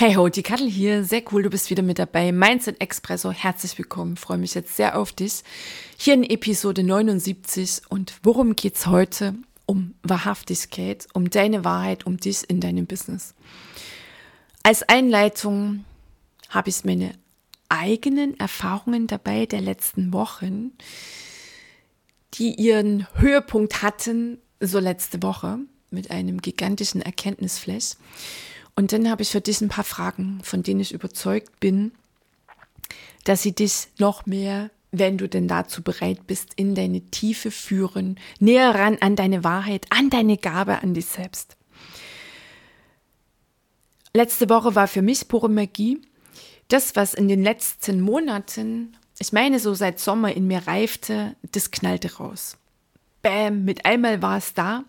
Hey ho, die Kattel hier. Sehr cool, du bist wieder mit dabei. Mindset Expresso, herzlich willkommen. Freue mich jetzt sehr auf dich. Hier in Episode 79. Und worum geht's heute? Um Wahrhaftigkeit, um deine Wahrheit, um dich in deinem Business. Als Einleitung habe ich meine eigenen Erfahrungen dabei der letzten Wochen, die ihren Höhepunkt hatten, so letzte Woche, mit einem gigantischen Erkenntnisflash. Und dann habe ich für dich ein paar Fragen, von denen ich überzeugt bin, dass sie dich noch mehr, wenn du denn dazu bereit bist, in deine Tiefe führen, näher ran an deine Wahrheit, an deine Gabe, an dich selbst. Letzte Woche war für mich pure Magie. Das, was in den letzten Monaten, ich meine so seit Sommer in mir reifte, das knallte raus. Bäm, mit einmal war es da.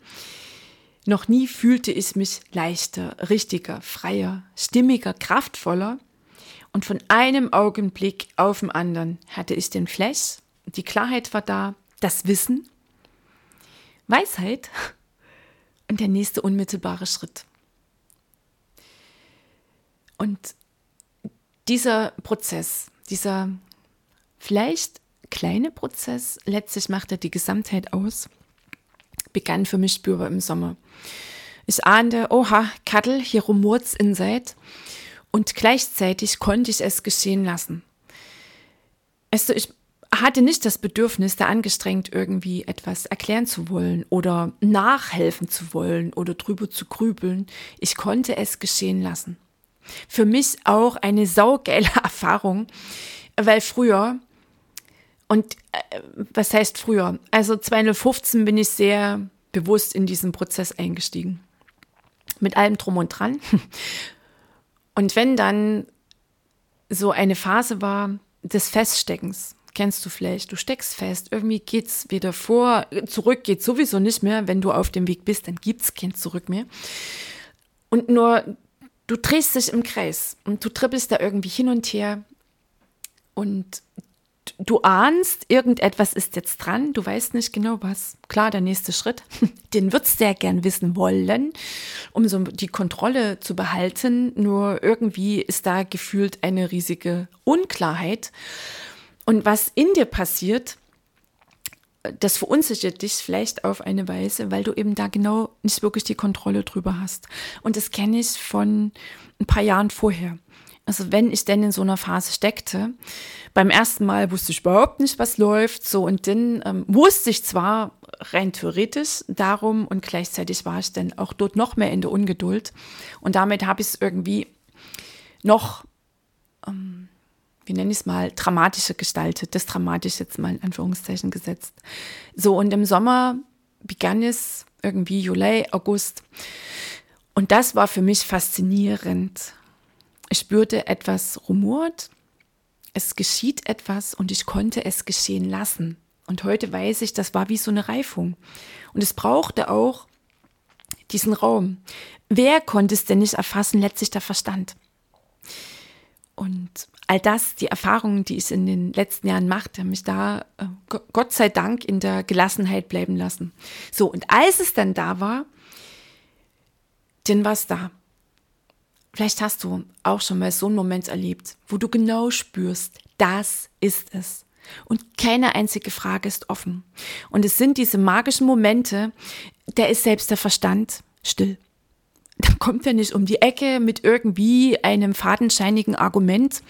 Noch nie fühlte ich mich leichter, richtiger, freier, stimmiger, kraftvoller. Und von einem Augenblick auf den anderen hatte ich den Flash, die Klarheit war da, das Wissen, Weisheit und der nächste unmittelbare Schritt. Und dieser Prozess, dieser vielleicht kleine Prozess, letztlich macht er die Gesamtheit aus, begann für mich spürbar im Sommer. Ich ahnte, oha, Kattel, hier rumurt's inside. Und gleichzeitig konnte ich es geschehen lassen. Also ich hatte nicht das Bedürfnis, da angestrengt irgendwie etwas erklären zu wollen oder nachhelfen zu wollen oder drüber zu grübeln. Ich konnte es geschehen lassen. Für mich auch eine saugeile Erfahrung, weil früher und äh, was heißt früher? Also 2015 bin ich sehr bewusst in diesen Prozess eingestiegen. Mit allem drum und dran. Und wenn dann so eine Phase war des Feststeckens, kennst du vielleicht, du steckst fest, irgendwie geht's wieder vor, zurück geht sowieso nicht mehr, wenn du auf dem Weg bist, dann gibt's kein Zurück mehr. Und nur du drehst dich im Kreis und du trippelst da irgendwie hin und her und du ahnst, irgendetwas ist jetzt dran, du weißt nicht genau was. Klar, der nächste Schritt, den würdest du ja gern wissen wollen, um so die Kontrolle zu behalten. Nur irgendwie ist da gefühlt eine riesige Unklarheit. Und was in dir passiert, das verunsichert dich vielleicht auf eine Weise, weil du eben da genau nicht wirklich die Kontrolle drüber hast. Und das kenne ich von ein paar Jahren vorher. Also wenn ich denn in so einer Phase steckte, beim ersten Mal wusste ich überhaupt nicht, was läuft, so und dann ähm, wusste ich zwar rein theoretisch darum und gleichzeitig war ich dann auch dort noch mehr in der Ungeduld und damit habe ich es irgendwie noch, ähm, wie nenne ich es mal, dramatischer gestaltet, das dramatisch jetzt mal in Anführungszeichen gesetzt. So und im Sommer begann es irgendwie Juli, August und das war für mich faszinierend ich spürte etwas rumort, es geschieht etwas und ich konnte es geschehen lassen. Und heute weiß ich, das war wie so eine Reifung. Und es brauchte auch diesen Raum. Wer konnte es denn nicht erfassen? Letztlich der Verstand. Und all das, die Erfahrungen, die ich in den letzten Jahren machte, haben mich da äh, Gott sei Dank in der Gelassenheit bleiben lassen. So, und als es dann da war, dann war es da. Vielleicht hast du auch schon mal so einen Moment erlebt, wo du genau spürst, das ist es. Und keine einzige Frage ist offen. Und es sind diese magischen Momente, da ist selbst der Verstand still. Dann kommt er nicht um die Ecke mit irgendwie einem fadenscheinigen Argument,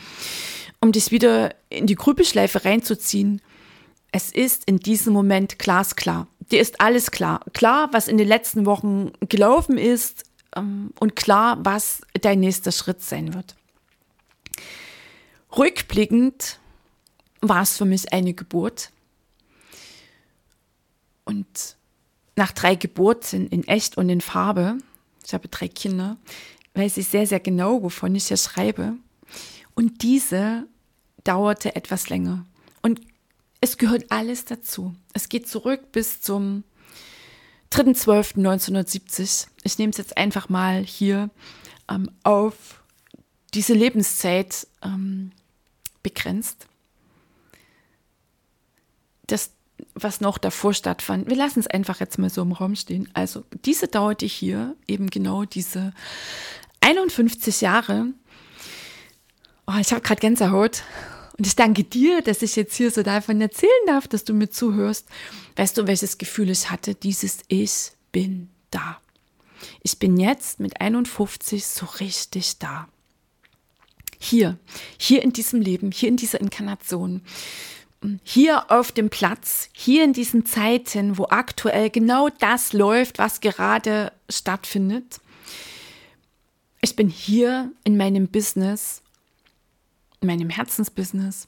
um dich wieder in die Grübelschleife reinzuziehen. Es ist in diesem Moment glasklar. Dir ist alles klar. Klar, was in den letzten Wochen gelaufen ist, ähm, und klar, was dein nächster Schritt sein wird. Rückblickend war es für mich eine Geburt. Und nach drei Geburten in echt und in Farbe, ich habe drei Kinder, weiß ich sehr, sehr genau, wovon ich hier schreibe. Und diese dauerte etwas länger. Und es gehört alles dazu. Es geht zurück bis zum 3.12.1970. Ich nehme es jetzt einfach mal hier ähm, auf diese Lebenszeit ähm, begrenzt. Das, was noch davor stattfand, wir lassen es einfach jetzt mal so im Raum stehen. Also diese dauerte hier eben genau diese 51 Jahre. Oh, ich habe gerade Gänsehaut. Und ich danke dir, dass ich jetzt hier so davon erzählen darf, dass du mir zuhörst. Weißt du, welches Gefühl ich hatte? Dieses Ich bin da. Ich bin jetzt mit 51 so richtig da. Hier, hier in diesem Leben, hier in dieser Inkarnation, hier auf dem Platz, hier in diesen Zeiten, wo aktuell genau das läuft, was gerade stattfindet. Ich bin hier in meinem Business, in meinem Herzensbusiness,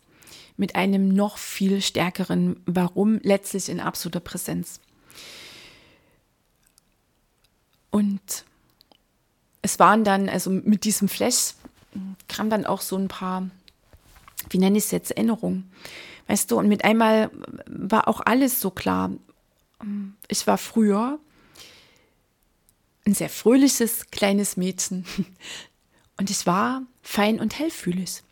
mit einem noch viel stärkeren Warum letztlich in absoluter Präsenz. Und es waren dann, also mit diesem Flash kam dann auch so ein paar, wie nenne ich es jetzt, Erinnerungen. Weißt du, und mit einmal war auch alles so klar. Ich war früher ein sehr fröhliches kleines Mädchen und ich war fein und hellfühlig.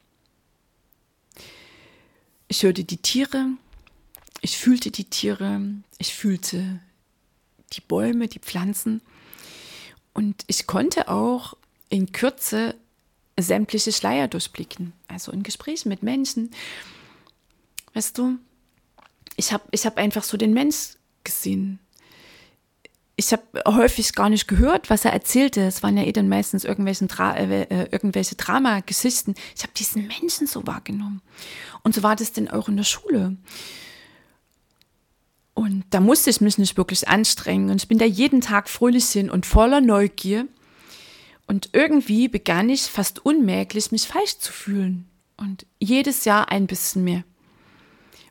Ich hörte die Tiere, ich fühlte die Tiere, ich fühlte die Bäume, die Pflanzen und ich konnte auch in Kürze sämtliche Schleier durchblicken, also in Gesprächen mit Menschen. Weißt du, ich habe ich hab einfach so den Mensch gesehen. Ich habe häufig gar nicht gehört, was er erzählte. Es waren ja eh dann meistens irgendwelchen Dra äh, äh irgendwelche Dramageschichten. Ich habe diesen Menschen so wahrgenommen. Und so war das denn auch in der Schule. Und da musste ich mich nicht wirklich anstrengen. Und ich bin da jeden Tag fröhlich hin und voller Neugier. Und irgendwie begann ich fast unmerklich, mich falsch zu fühlen. Und jedes Jahr ein bisschen mehr.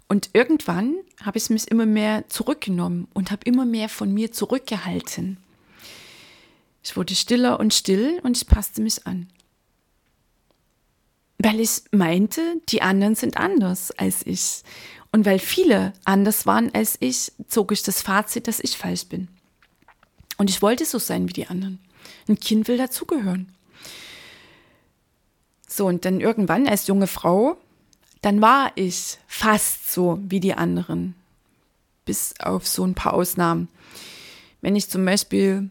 Und irgendwann habe ich mich immer mehr zurückgenommen und habe immer mehr von mir zurückgehalten. Ich wurde stiller und still und ich passte mich an. Weil ich meinte, die anderen sind anders als ich. Und weil viele anders waren als ich, zog ich das Fazit, dass ich falsch bin. Und ich wollte so sein wie die anderen. Ein Kind will dazugehören. So, und dann irgendwann als junge Frau, dann war ich fast so wie die anderen. Bis auf so ein paar Ausnahmen. Wenn ich zum Beispiel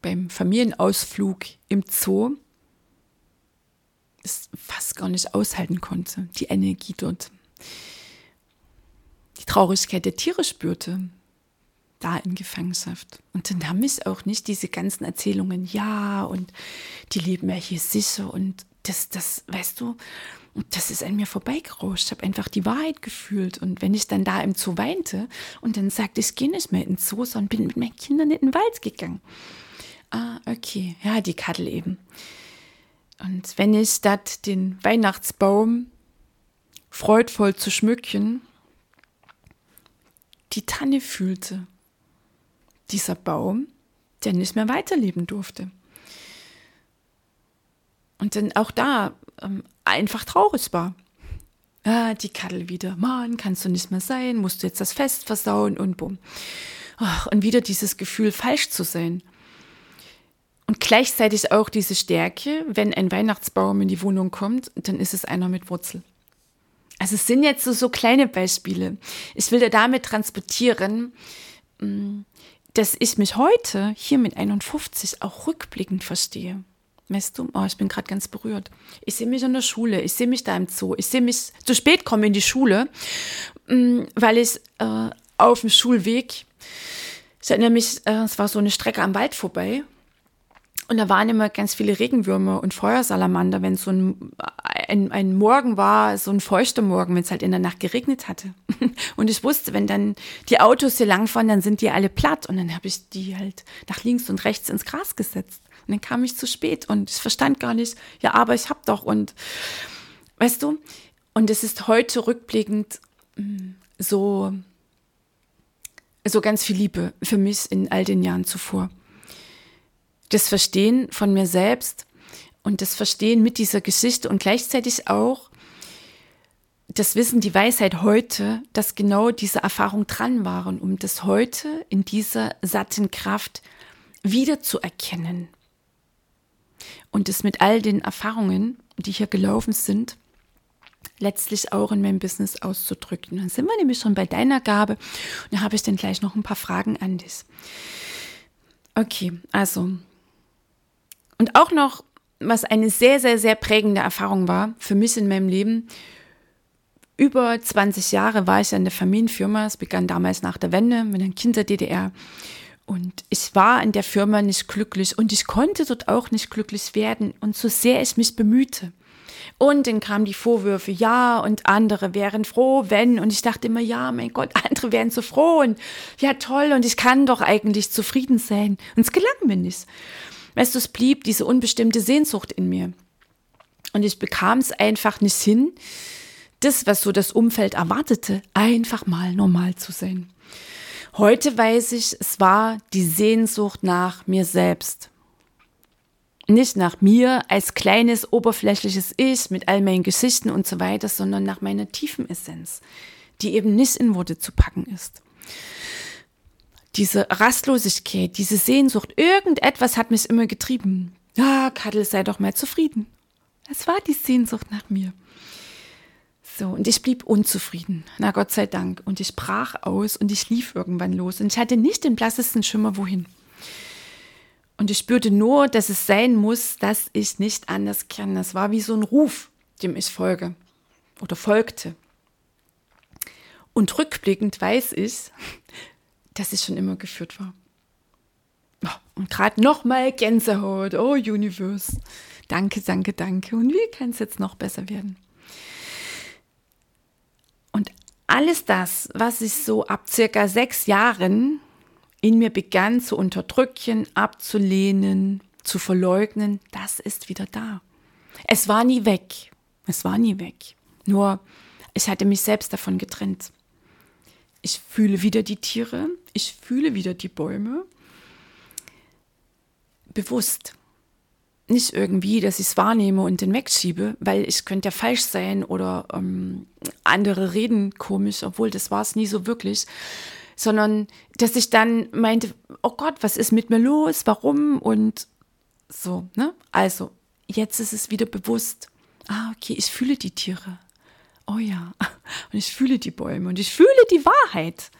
beim Familienausflug im Zoo es fast gar nicht aushalten konnte, die Energie dort. Die Traurigkeit der Tiere spürte, da in Gefangenschaft. Und dann haben mich auch nicht diese ganzen Erzählungen, ja, und die leben ja hier sicher und das, das, weißt du, das ist an mir vorbeigerauscht. Ich habe einfach die Wahrheit gefühlt. Und wenn ich dann da im Zoo weinte und dann sagte, ich gehe nicht mehr in den Zoo, sondern bin mit meinen Kindern in den Wald gegangen. Ah, okay. Ja, die Kattel eben. Und wenn ich statt den Weihnachtsbaum freudvoll zu schmücken, die Tanne fühlte, dieser Baum, der nicht mehr weiterleben durfte. Und dann auch da ähm, einfach traurig war. Ah, die Kattel wieder. Mann, kannst du nicht mehr sein, musst du jetzt das Fest versauen und bumm. Und wieder dieses Gefühl, falsch zu sein. Und gleichzeitig auch diese Stärke, wenn ein Weihnachtsbaum in die Wohnung kommt, dann ist es einer mit Wurzel. Also es sind jetzt so, so kleine Beispiele. Ich will dir damit transportieren, mm, dass ich mich heute hier mit 51 auch rückblickend verstehe. Weißt du, oh, ich bin gerade ganz berührt. Ich sehe mich in der Schule, ich sehe mich da im Zoo, ich sehe mich zu spät kommen in die Schule, mm, weil ich äh, auf dem Schulweg, ich erinnere mich, äh, es war so eine Strecke am Wald vorbei und da waren immer ganz viele Regenwürmer und Feuersalamander, wenn so ein, ein, ein Morgen war, so ein feuchter Morgen, wenn es halt in der Nacht geregnet hatte. Und ich wusste, wenn dann die Autos hier langfahren, dann sind die alle platt. Und dann habe ich die halt nach links und rechts ins Gras gesetzt. Und dann kam ich zu spät und ich verstand gar nicht, ja, aber ich hab doch und weißt du, und es ist heute rückblickend mm, so so ganz viel Liebe für mich in all den Jahren zuvor. Das Verstehen von mir selbst und das Verstehen mit dieser Geschichte und gleichzeitig auch das Wissen, die Weisheit heute, dass genau diese Erfahrung dran waren, um das heute in dieser satten Kraft wiederzuerkennen. Und es mit all den Erfahrungen, die hier gelaufen sind, letztlich auch in meinem Business auszudrücken. Dann sind wir nämlich schon bei deiner Gabe und da habe ich dann gleich noch ein paar Fragen an dich. Okay, also. Und auch noch, was eine sehr, sehr, sehr prägende Erfahrung war für mich in meinem Leben. Über 20 Jahre war ich in der Familienfirma. Es begann damals nach der Wende mit einem Kind der DDR. Und ich war in der Firma nicht glücklich und ich konnte dort auch nicht glücklich werden. Und so sehr ich mich bemühte. Und dann kamen die Vorwürfe, ja, und andere wären froh, wenn. Und ich dachte immer, ja, mein Gott, andere wären so froh und ja, toll, und ich kann doch eigentlich zufrieden sein. Und es gelang mir nicht. Weißt du, es blieb diese unbestimmte Sehnsucht in mir. Und ich bekam es einfach nicht hin, das, was so das Umfeld erwartete, einfach mal normal zu sein. Heute weiß ich, es war die Sehnsucht nach mir selbst. Nicht nach mir als kleines, oberflächliches Ich mit all meinen Geschichten und so weiter, sondern nach meiner tiefen Essenz, die eben nicht in Worte zu packen ist. Diese Rastlosigkeit, diese Sehnsucht, irgendetwas hat mich immer getrieben. Ja, Kadel, sei doch mal zufrieden. Es war die Sehnsucht nach mir. So, und ich blieb unzufrieden. Na Gott sei Dank. Und ich brach aus und ich lief irgendwann los. Und ich hatte nicht den blassesten Schimmer, wohin. Und ich spürte nur, dass es sein muss, dass ich nicht anders kann. Das war wie so ein Ruf, dem ich folge oder folgte. Und rückblickend weiß ich, dass ich schon immer geführt war. Und gerade nochmal Gänsehaut. Oh, Universe. Danke, danke, danke. Und wie kann es jetzt noch besser werden? alles das, was ich so ab circa sechs Jahren in mir begann zu unterdrücken, abzulehnen, zu verleugnen, das ist wieder da. Es war nie weg. Es war nie weg. Nur, ich hatte mich selbst davon getrennt. Ich fühle wieder die Tiere, ich fühle wieder die Bäume. Bewusst nicht irgendwie, dass ich es wahrnehme und den wegschiebe, weil ich könnte ja falsch sein oder ähm, andere reden komisch, obwohl das war es nie so wirklich, sondern dass ich dann meinte, oh Gott, was ist mit mir los, warum und so, ne? Also, jetzt ist es wieder bewusst, ah, okay, ich fühle die Tiere. Oh ja, und ich fühle die Bäume und ich fühle die Wahrheit.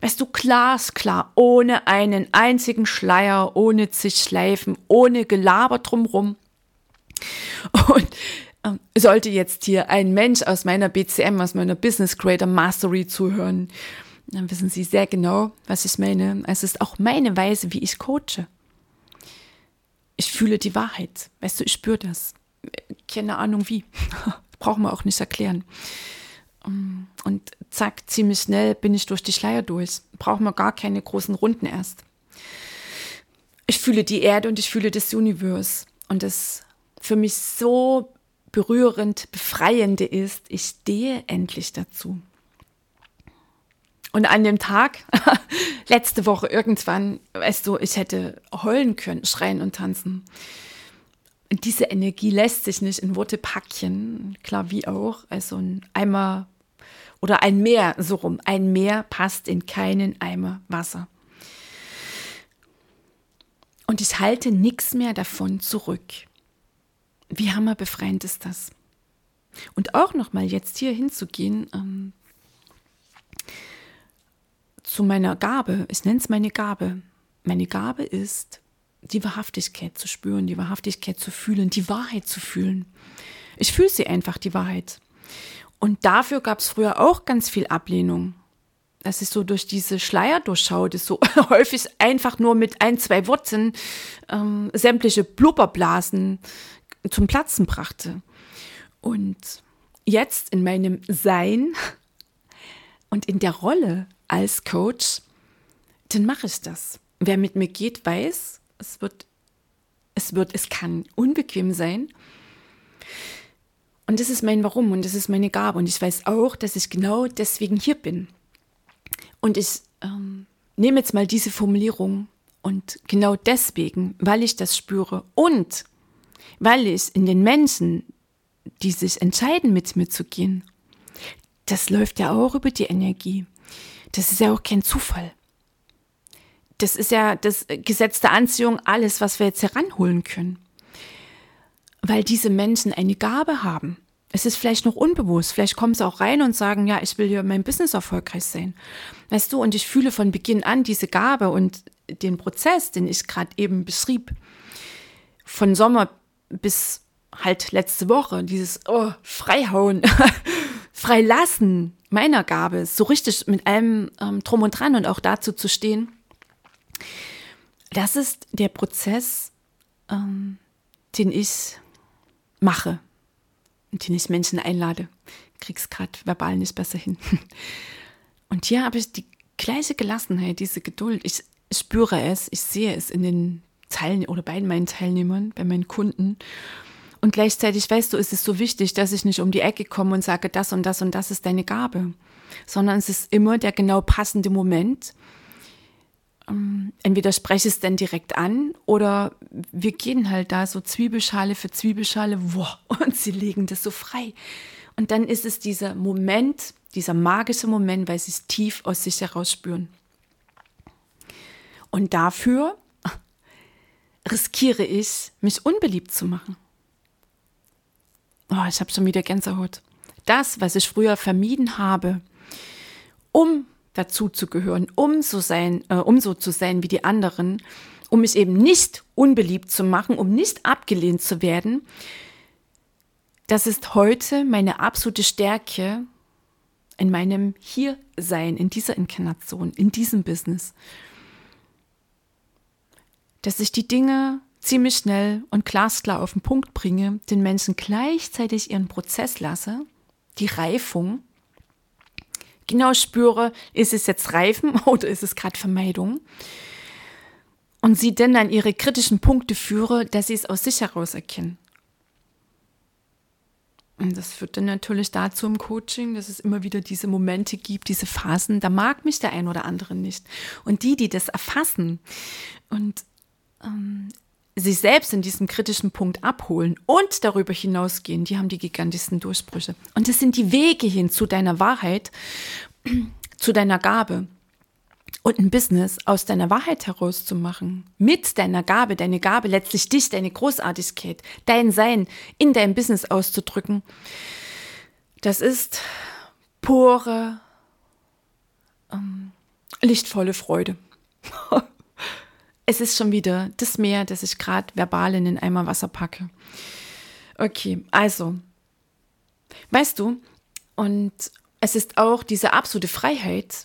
Weißt du, glasklar, ohne einen einzigen Schleier, ohne zig Schleifen, ohne Gelaber drumrum. Und ähm, sollte jetzt hier ein Mensch aus meiner BCM, aus meiner Business Creator Mastery zuhören, dann wissen Sie sehr genau, was ich meine. Es ist auch meine Weise, wie ich coache. Ich fühle die Wahrheit. Weißt du, ich spüre das. Keine Ahnung wie. Brauchen wir auch nicht erklären. Und zack, ziemlich schnell bin ich durch die Schleier durch. Braucht man gar keine großen Runden erst. Ich fühle die Erde und ich fühle das Universum. Und das für mich so berührend, befreiende ist, ich stehe endlich dazu. Und an dem Tag, letzte Woche irgendwann, weißt du, ich hätte heulen können, schreien und tanzen. Diese Energie lässt sich nicht in Worte packen, klar wie auch. Also ein Eimer oder ein Meer, so rum. Ein Meer passt in keinen Eimer Wasser. Und ich halte nichts mehr davon zurück. Wie hammerbefreiend ist das? Und auch nochmal jetzt hier hinzugehen ähm, zu meiner Gabe. Ich nenne es meine Gabe. Meine Gabe ist, die Wahrhaftigkeit zu spüren, die Wahrhaftigkeit zu fühlen, die Wahrheit zu fühlen. Ich fühle sie einfach, die Wahrheit. Und dafür gab es früher auch ganz viel Ablehnung. Dass ich so durch diese Schleier durchschaute, so häufig einfach nur mit ein, zwei Worten ähm, sämtliche Blubberblasen zum Platzen brachte. Und jetzt in meinem Sein und in der Rolle als Coach, dann mache ich das. Wer mit mir geht, weiß, es wird, es wird, es kann unbequem sein. Und das ist mein Warum und das ist meine Gabe. Und ich weiß auch, dass ich genau deswegen hier bin. Und ich ähm, nehme jetzt mal diese Formulierung und genau deswegen, weil ich das spüre und weil ich in den Menschen, die sich entscheiden, mit mir zu gehen, das läuft ja auch über die Energie. Das ist ja auch kein Zufall. Das ist ja das Gesetz der Anziehung, alles, was wir jetzt heranholen können. Weil diese Menschen eine Gabe haben. Es ist vielleicht noch unbewusst. Vielleicht kommen sie auch rein und sagen, ja, ich will hier mein Business erfolgreich sein. Weißt du, und ich fühle von Beginn an diese Gabe und den Prozess, den ich gerade eben beschrieb. Von Sommer bis halt letzte Woche, dieses oh, Freihauen, Freilassen meiner Gabe, so richtig mit allem ähm, drum und dran und auch dazu zu stehen, das ist der Prozess, ähm, den ich mache und den ich Menschen einlade. Krieg's gerade verbal nicht besser hin. Und hier habe ich die gleiche Gelassenheit, diese Geduld. Ich spüre es, ich sehe es in den Teilnehmern oder bei meinen Teilnehmern, bei meinen Kunden. Und gleichzeitig weißt du, ist es so wichtig, dass ich nicht um die Ecke komme und sage, das und das und das ist deine Gabe, sondern es ist immer der genau passende Moment. Ähm, entweder spreche es dann direkt an oder wir gehen halt da so Zwiebelschale für Zwiebelschale wow, und sie legen das so frei. Und dann ist es dieser Moment, dieser magische Moment, weil sie es tief aus sich heraus spüren. Und dafür riskiere ich, mich unbeliebt zu machen. Oh, ich habe schon wieder Gänsehaut. Das, was ich früher vermieden habe, um dazu zu gehören, um so, sein, äh, um so zu sein wie die anderen, um mich eben nicht unbeliebt zu machen, um nicht abgelehnt zu werden, das ist heute meine absolute Stärke in meinem Hiersein, in dieser Inkarnation, in diesem Business. Dass ich die Dinge ziemlich schnell und glasklar auf den Punkt bringe, den Menschen gleichzeitig ihren Prozess lasse, die Reifung, genau spüre, ist es jetzt Reifen oder ist es gerade Vermeidung? Und sie dann an ihre kritischen Punkte führe, dass sie es aus sich heraus erkennen. Und das führt dann natürlich dazu im Coaching, dass es immer wieder diese Momente gibt, diese Phasen, da mag mich der ein oder andere nicht. Und die, die das erfassen und ähm, sich selbst in diesem kritischen Punkt abholen und darüber hinausgehen, die haben die gigantischsten Durchbrüche. Und das sind die Wege hin zu deiner Wahrheit, zu deiner Gabe. Und ein Business aus deiner Wahrheit herauszumachen, mit deiner Gabe, deine Gabe, letztlich dich, deine Großartigkeit, dein Sein in deinem Business auszudrücken, das ist pure, ähm, lichtvolle Freude. Es ist schon wieder das Meer, das ich gerade verbal in den Eimer Wasser packe. Okay, also, weißt du, und es ist auch diese absolute Freiheit,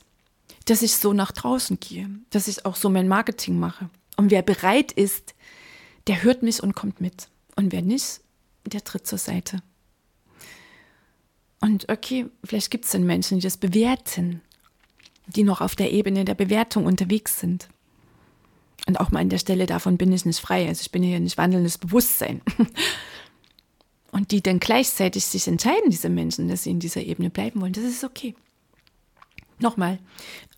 dass ich so nach draußen gehe, dass ich auch so mein Marketing mache. Und wer bereit ist, der hört mich und kommt mit. Und wer nicht, der tritt zur Seite. Und okay, vielleicht gibt es dann Menschen, die das bewerten, die noch auf der Ebene der Bewertung unterwegs sind. Und auch mal an der Stelle davon bin ich nicht frei. Also ich bin hier nicht wandelndes Bewusstsein. Und die dann gleichzeitig sich entscheiden, diese Menschen, dass sie in dieser Ebene bleiben wollen, das ist okay. Nochmal,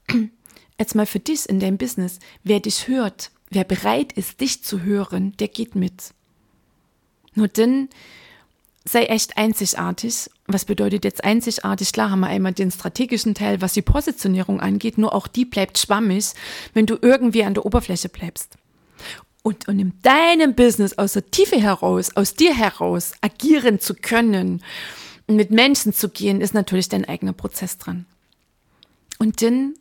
jetzt mal für dich in deinem Business, wer dich hört, wer bereit ist, dich zu hören, der geht mit. Nur dann sei echt einzigartig. Was bedeutet jetzt einzigartig? Klar haben wir einmal den strategischen Teil, was die Positionierung angeht, nur auch die bleibt schwammig, wenn du irgendwie an der Oberfläche bleibst. Und, und in deinem Business aus der Tiefe heraus, aus dir heraus agieren zu können mit Menschen zu gehen, ist natürlich dein eigener Prozess dran. Und dann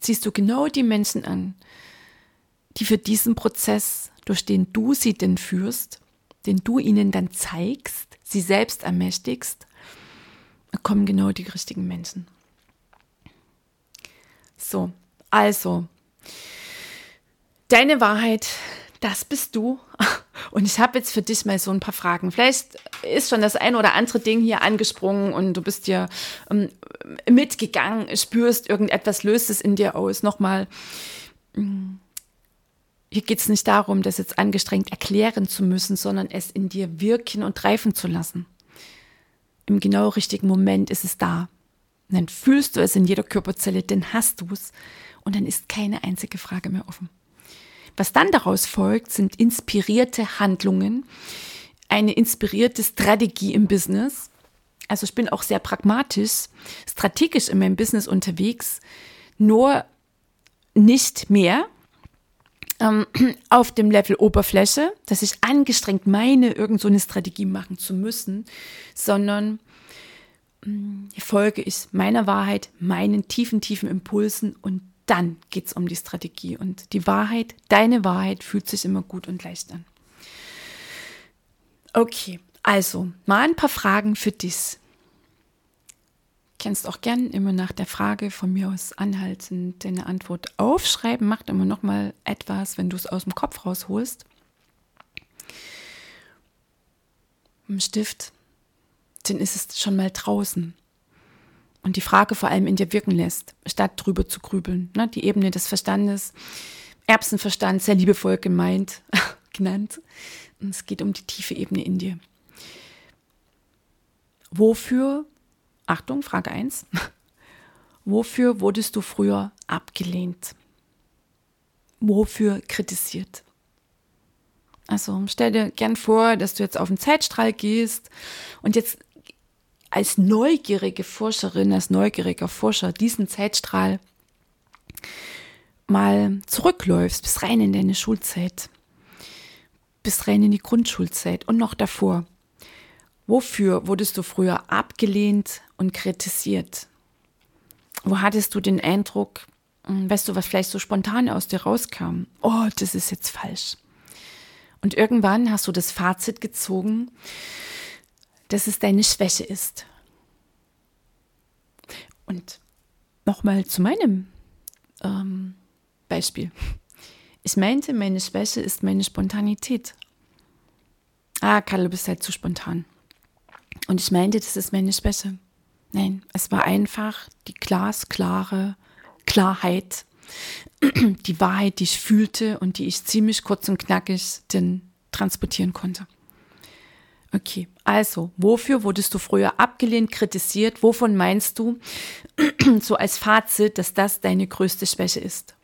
ziehst du genau die Menschen an, die für diesen Prozess, durch den du sie denn führst, den du ihnen dann zeigst, sie selbst ermächtigst, kommen genau die richtigen Menschen. So, also, deine Wahrheit, das bist du. Und ich habe jetzt für dich mal so ein paar Fragen. Vielleicht ist schon das ein oder andere Ding hier angesprungen und du bist dir ähm, mitgegangen, spürst irgendetwas, löst es in dir aus. Nochmal, mm, hier geht es nicht darum, das jetzt angestrengt erklären zu müssen, sondern es in dir wirken und reifen zu lassen. Im genau richtigen Moment ist es da. Und dann fühlst du es in jeder Körperzelle, dann hast du es. und dann ist keine einzige Frage mehr offen. Was dann daraus folgt, sind inspirierte Handlungen, eine inspirierte Strategie im Business. Also ich bin auch sehr pragmatisch, strategisch in meinem Business unterwegs, nur nicht mehr ähm, auf dem Level Oberfläche, dass ich angestrengt meine, irgend so eine Strategie machen zu müssen, sondern ähm, folge ich meiner Wahrheit, meinen tiefen, tiefen Impulsen und dann geht es um die Strategie. Und die Wahrheit, deine Wahrheit, fühlt sich immer gut und leicht an. Okay, also mal ein paar Fragen für dich. Kannst auch gern immer nach der Frage von mir aus anhalten, deine Antwort aufschreiben. Macht immer noch mal etwas, wenn du es aus dem Kopf rausholst. Im Stift, dann ist es schon mal draußen und die Frage vor allem in dir wirken lässt, statt drüber zu grübeln. Ne? Die Ebene des Verstandes, Erbsenverstand, sehr liebevoll gemeint, genannt. Und es geht um die tiefe Ebene in dir. Wofür, Achtung, Frage 1, wofür wurdest du früher abgelehnt? Wofür kritisiert? Also stell dir gern vor, dass du jetzt auf den Zeitstrahl gehst und jetzt als neugierige Forscherin, als neugieriger Forscher diesen Zeitstrahl mal zurückläufst bis rein in deine Schulzeit, bis rein in die Grundschulzeit und noch davor. Wofür wurdest du früher abgelehnt und kritisiert? Wo hattest du den Eindruck, hm, weißt du, was vielleicht so spontan aus dir rauskam? Oh, das ist jetzt falsch. Und irgendwann hast du das Fazit gezogen, dass es deine Schwäche ist. Und nochmal zu meinem ähm, Beispiel. Ich meinte, meine Schwäche ist meine Spontanität. Ah, Karl, du bist halt zu spontan. Und ich meinte, das ist meine Schwäche. Nein, es war einfach die glasklare Klarheit, die Wahrheit, die ich fühlte und die ich ziemlich kurz und knackig denn transportieren konnte. Okay, also, wofür wurdest du früher abgelehnt, kritisiert? Wovon meinst du, so als Fazit, dass das deine größte Schwäche ist?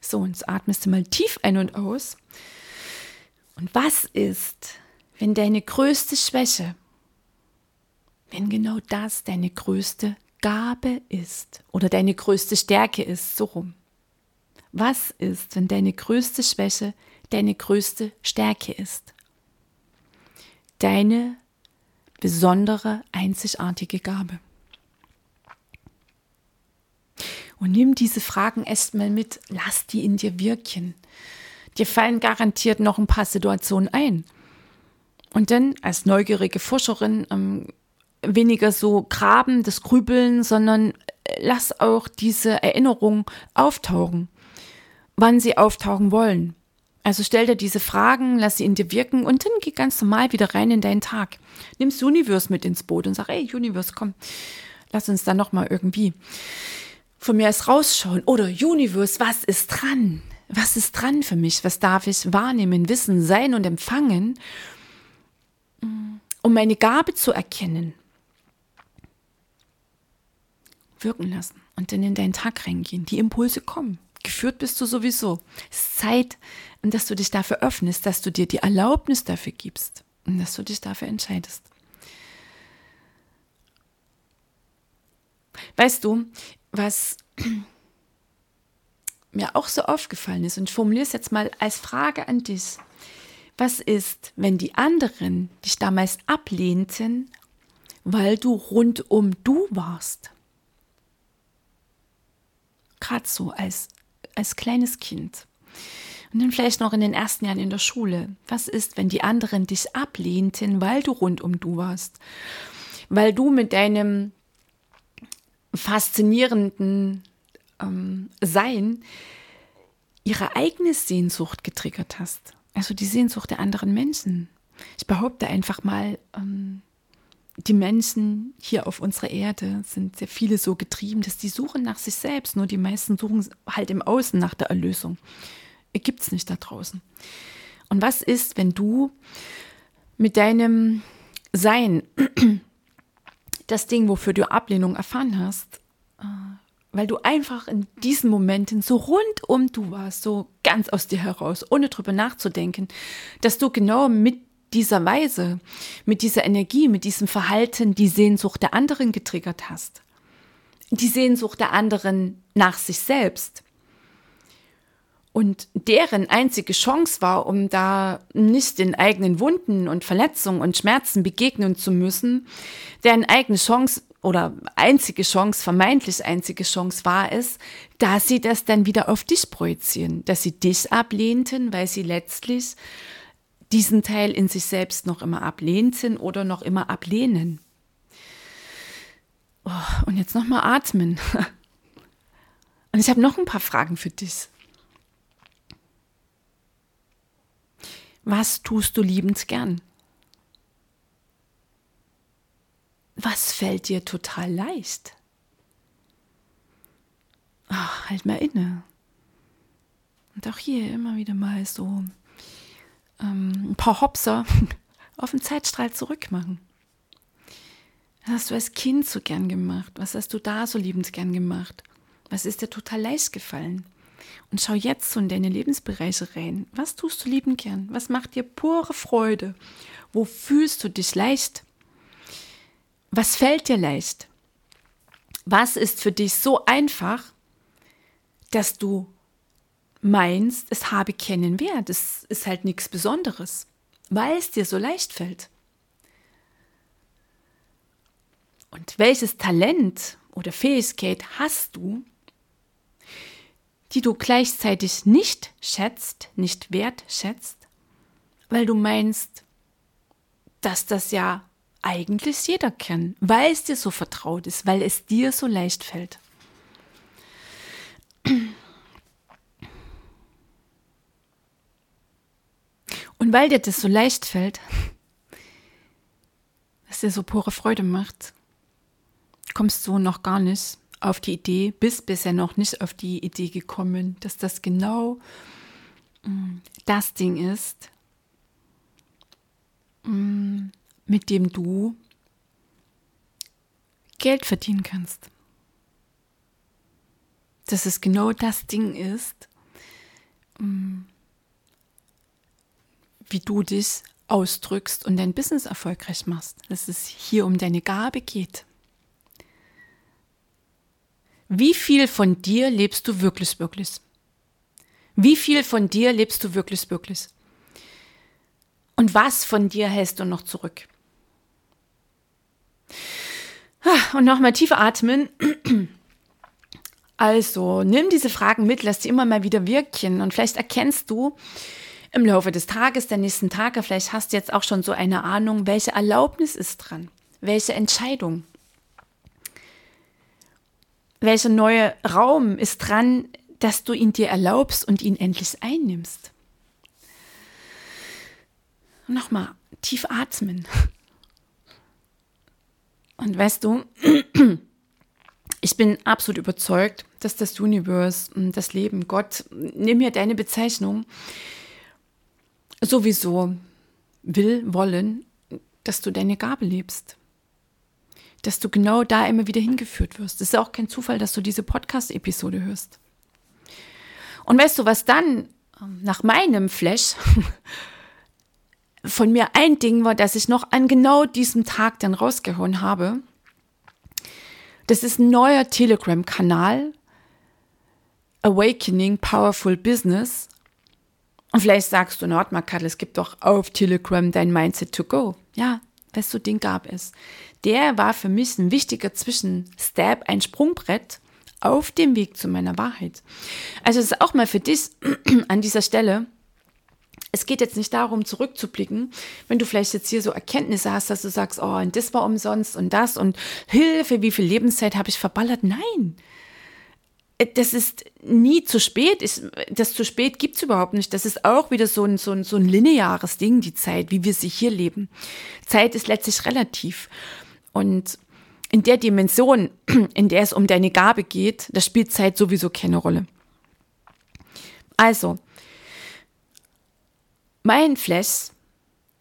So, und jetzt atmest du mal tief ein und aus. Und was ist, wenn deine größte Schwäche, wenn genau das deine größte Gabe ist oder deine größte Stärke ist, so rum? Was ist, wenn deine größte Schwäche deine größte Stärke ist. Deine besondere, einzigartige Gabe. Und nimm diese Fragen erstmal mit, lass die in dir wirken. Dir fallen garantiert noch ein paar Situationen ein. Und dann als neugierige Forscherin ähm, weniger so graben, das Grübeln, sondern äh, lass auch diese Erinnerungen auftauchen, wann sie auftauchen wollen. Also stell dir diese Fragen, lass sie in dir wirken und dann geh ganz normal wieder rein in deinen Tag. Nimm's Universe mit ins Boot und sag, hey Universe, komm, lass uns da noch mal irgendwie von mir aus rausschauen. Oder Universe, was ist dran? Was ist dran für mich? Was darf ich wahrnehmen, wissen, sein und empfangen, um meine Gabe zu erkennen? Wirken lassen und dann in deinen Tag reingehen. Die Impulse kommen. Geführt bist du sowieso. Es ist Zeit, dass du dich dafür öffnest, dass du dir die Erlaubnis dafür gibst und dass du dich dafür entscheidest. Weißt du, was mir auch so aufgefallen ist, und ich formuliere es jetzt mal als Frage an dich. Was ist, wenn die anderen dich damals ablehnten, weil du rundum du warst? Gerade so als, als kleines Kind. Und dann vielleicht noch in den ersten Jahren in der Schule. Was ist, wenn die anderen dich ablehnten, weil du rund um du warst? Weil du mit deinem faszinierenden ähm, Sein ihre eigene Sehnsucht getriggert hast. Also die Sehnsucht der anderen Menschen. Ich behaupte einfach mal, ähm, die Menschen hier auf unserer Erde sind sehr viele so getrieben, dass die suchen nach sich selbst. Nur die meisten suchen halt im Außen nach der Erlösung gibt es nicht da draußen. Und was ist, wenn du mit deinem Sein, das Ding, wofür du Ablehnung erfahren hast, äh, weil du einfach in diesen Momenten so rundum du warst, so ganz aus dir heraus, ohne drüber nachzudenken, dass du genau mit dieser Weise, mit dieser Energie, mit diesem Verhalten die Sehnsucht der anderen getriggert hast. Die Sehnsucht der anderen nach sich selbst und deren einzige Chance war, um da nicht den eigenen Wunden und Verletzungen und Schmerzen begegnen zu müssen, deren eigene Chance oder einzige Chance, vermeintlich einzige Chance war es, dass sie das dann wieder auf dich projizieren, dass sie dich ablehnten, weil sie letztlich diesen Teil in sich selbst noch immer ablehnten oder noch immer ablehnen. Oh, und jetzt nochmal atmen. Und ich habe noch ein paar Fragen für dich. Was tust du liebend gern? Was fällt dir total leicht? Ach, halt mal inne. Und auch hier immer wieder mal so ähm, ein paar Hopser auf den Zeitstrahl zurückmachen. Was hast du als Kind so gern gemacht? Was hast du da so liebend gern gemacht? Was ist dir total leicht gefallen? Und schau jetzt so in deine Lebensbereiche rein. Was tust du lieben gern? Was macht dir pure Freude? Wo fühlst du dich leicht? Was fällt dir leicht? Was ist für dich so einfach, dass du meinst, es habe keinen Wert? Es ist halt nichts Besonderes, weil es dir so leicht fällt. Und welches Talent oder Fähigkeit hast du, die du gleichzeitig nicht schätzt, nicht wertschätzt, weil du meinst, dass das ja eigentlich jeder kann, weil es dir so vertraut ist, weil es dir so leicht fällt. Und weil dir das so leicht fällt, dass dir so pure Freude macht, kommst du noch gar nicht auf die Idee, bist bisher noch nicht auf die Idee gekommen, dass das genau mm, das Ding ist, mm, mit dem du Geld verdienen kannst. Dass es genau das Ding ist, mm, wie du dich ausdrückst und dein Business erfolgreich machst. Dass es hier um deine Gabe geht. Wie viel von dir lebst du wirklich, wirklich? Wie viel von dir lebst du wirklich, wirklich? Und was von dir hältst du noch zurück? Ah, und nochmal tief atmen. Also, nimm diese Fragen mit, lass sie immer mal wieder wirken und vielleicht erkennst du im Laufe des Tages, der nächsten Tage, vielleicht hast du jetzt auch schon so eine Ahnung, welche Erlaubnis ist dran, welche Entscheidung. Welcher neue Raum ist dran, dass du ihn dir erlaubst und ihn endlich einnimmst? Nochmal tief atmen. Und weißt du, ich bin absolut überzeugt, dass das Universum, das Leben, Gott, nimm mir deine Bezeichnung, sowieso will, wollen, dass du deine Gabe lebst dass du genau da immer wieder hingeführt wirst. Es ist auch kein Zufall, dass du diese Podcast-Episode hörst. Und weißt du, was dann ähm, nach meinem Flash von mir ein Ding war, dass ich noch an genau diesem Tag dann rausgehauen habe? Das ist ein neuer Telegram-Kanal, Awakening Powerful Business. Und vielleicht sagst du, Nordmark, es gibt doch auf Telegram dein Mindset to go. Ja, weißt du, den gab es der war für mich ein wichtiger Zwischenstep, ein Sprungbrett auf dem Weg zu meiner Wahrheit. Also es ist auch mal für dich an dieser Stelle, es geht jetzt nicht darum, zurückzublicken, wenn du vielleicht jetzt hier so Erkenntnisse hast, dass du sagst, oh, und das war umsonst und das und Hilfe, wie viel Lebenszeit habe ich verballert? Nein. Das ist nie zu spät. Das zu spät gibt es überhaupt nicht. Das ist auch wieder so ein, so, ein, so ein lineares Ding, die Zeit, wie wir sie hier leben. Zeit ist letztlich relativ. Und in der Dimension, in der es um deine Gabe geht, da spielt Zeit sowieso keine Rolle. Also, mein Flash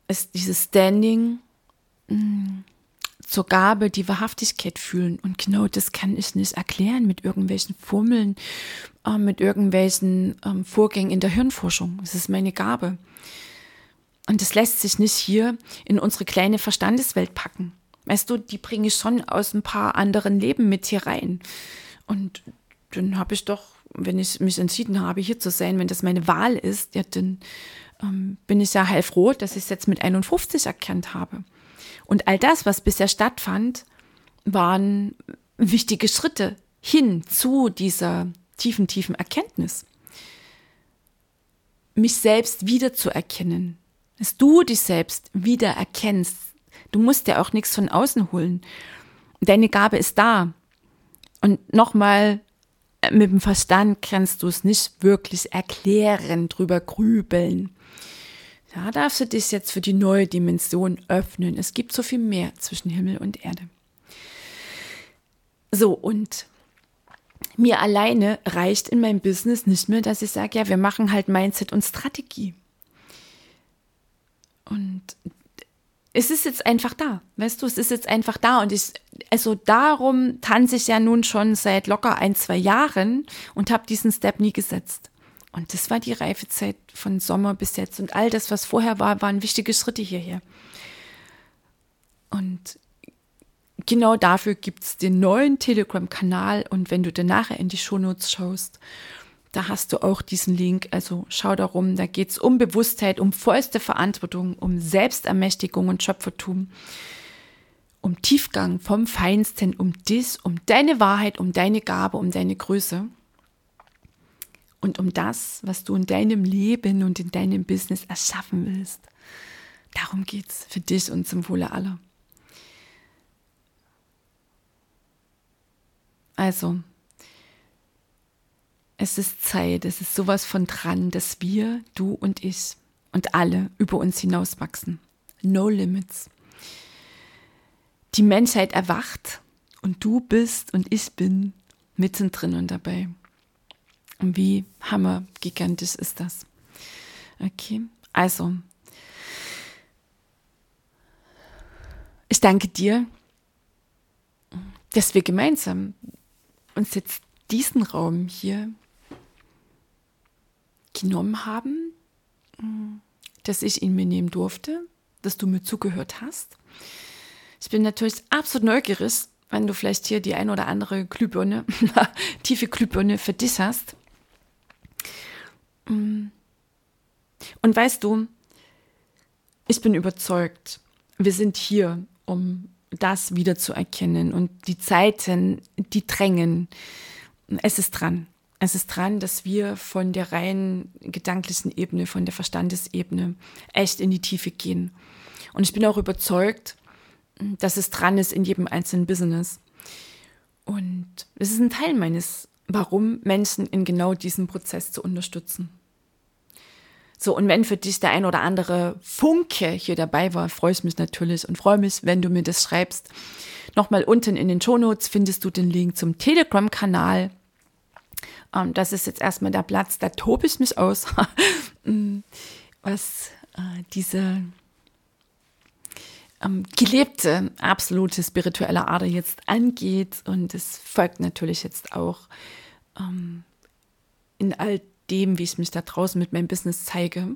ist dieses Standing mm, zur Gabe die Wahrhaftigkeit fühlen. Und genau das kann ich nicht erklären mit irgendwelchen Formeln, äh, mit irgendwelchen ähm, Vorgängen in der Hirnforschung. Das ist meine Gabe. Und das lässt sich nicht hier in unsere kleine Verstandeswelt packen. Weißt du, die bringe ich schon aus ein paar anderen Leben mit hier rein. Und dann habe ich doch, wenn ich mich entschieden habe, hier zu sein, wenn das meine Wahl ist, ja, dann ähm, bin ich ja heilfroh, dass ich es jetzt mit 51 erkannt habe. Und all das, was bisher stattfand, waren wichtige Schritte hin zu dieser tiefen, tiefen Erkenntnis. Mich selbst wiederzuerkennen, dass du dich selbst wiedererkennst. Du musst dir auch nichts von außen holen. Deine Gabe ist da. Und nochmal, mit dem Verstand kannst du es nicht wirklich erklären, drüber grübeln. Da darfst du dich jetzt für die neue Dimension öffnen. Es gibt so viel mehr zwischen Himmel und Erde. So, und mir alleine reicht in meinem Business nicht mehr, dass ich sage, ja, wir machen halt Mindset und Strategie. Und es ist jetzt einfach da, weißt du, es ist jetzt einfach da und ich, also darum tanze ich ja nun schon seit locker ein, zwei Jahren und habe diesen Step nie gesetzt. Und das war die Reifezeit von Sommer bis jetzt. Und all das, was vorher war, waren wichtige Schritte hierher. Und genau dafür gibt es den neuen Telegram-Kanal. Und wenn du dann nachher in die Shownotes schaust, da hast du auch diesen Link. Also schau darum, da geht es um Bewusstheit, um vollste Verantwortung, um Selbstermächtigung und Schöpfertum, um Tiefgang vom Feinsten, um dich, um deine Wahrheit, um deine Gabe, um deine Größe und um das, was du in deinem Leben und in deinem Business erschaffen willst. Darum geht es für dich und zum Wohle aller. Also, es ist Zeit, es ist sowas von dran, dass wir, du und ich und alle über uns hinauswachsen. No limits. Die Menschheit erwacht und du bist und ich bin mittendrin und dabei. Und wie hammer gigantisch ist das? Okay, also, ich danke dir, dass wir gemeinsam uns jetzt diesen Raum hier genommen haben, dass ich ihn mir nehmen durfte, dass du mir zugehört hast. Ich bin natürlich absolut neugierig, wenn du vielleicht hier die ein oder andere Glühbirne, tiefe Glühbirne für dich hast. Und weißt du, ich bin überzeugt, wir sind hier, um das wieder zu erkennen. Und die Zeiten, die drängen. Es ist dran. Es ist dran, dass wir von der rein gedanklichen Ebene, von der Verstandesebene echt in die Tiefe gehen. Und ich bin auch überzeugt, dass es dran ist in jedem einzelnen Business. Und es ist ein Teil meines, warum Menschen in genau diesem Prozess zu unterstützen. So, und wenn für dich der ein oder andere Funke hier dabei war, freue ich mich natürlich und freue mich, wenn du mir das schreibst. Nochmal unten in den Shownotes findest du den Link zum Telegram-Kanal. Ähm, das ist jetzt erstmal der Platz, da tobe ich mich aus, mm, was äh, diese ähm, gelebte, absolute spirituelle Ader jetzt angeht. Und es folgt natürlich jetzt auch ähm, in all dem, wie ich mich da draußen mit meinem Business zeige.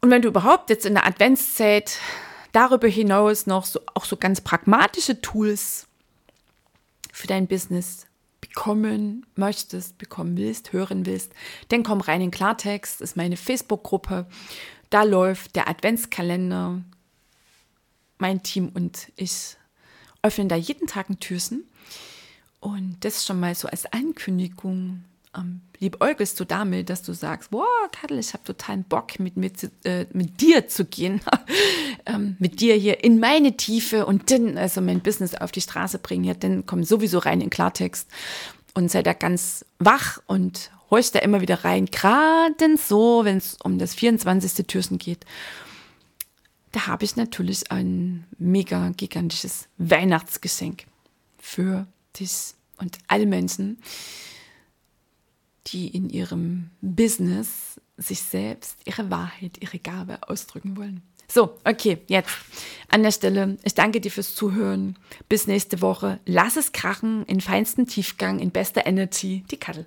Und wenn du überhaupt jetzt in der Adventszeit darüber hinaus noch so, auch so ganz pragmatische Tools für dein Business bekommen möchtest, bekommen willst, hören willst, dann komm rein in Klartext, ist meine Facebook-Gruppe. Da läuft der Adventskalender. Mein Team und ich öffnen da jeden Tag ein Türchen. Und das schon mal so als Ankündigung ähm, liebäugelst du damit, dass du sagst, boah, Kadel, ich habe totalen Bock, mit, mit, äh, mit dir zu gehen, ähm, mit dir hier in meine Tiefe und dann also mein Business auf die Straße bringen, ja, dann komm sowieso rein in Klartext und sei da ganz wach und horchst da immer wieder rein, gerade so, wenn es um das 24. Türchen geht. Da habe ich natürlich ein mega gigantisches Weihnachtsgeschenk für dich und alle Menschen, die in ihrem Business sich selbst, ihre Wahrheit, ihre Gabe ausdrücken wollen. So, okay, jetzt an der Stelle. Ich danke dir fürs Zuhören. Bis nächste Woche. Lass es krachen in feinstem Tiefgang, in bester Energy. Die Kattel.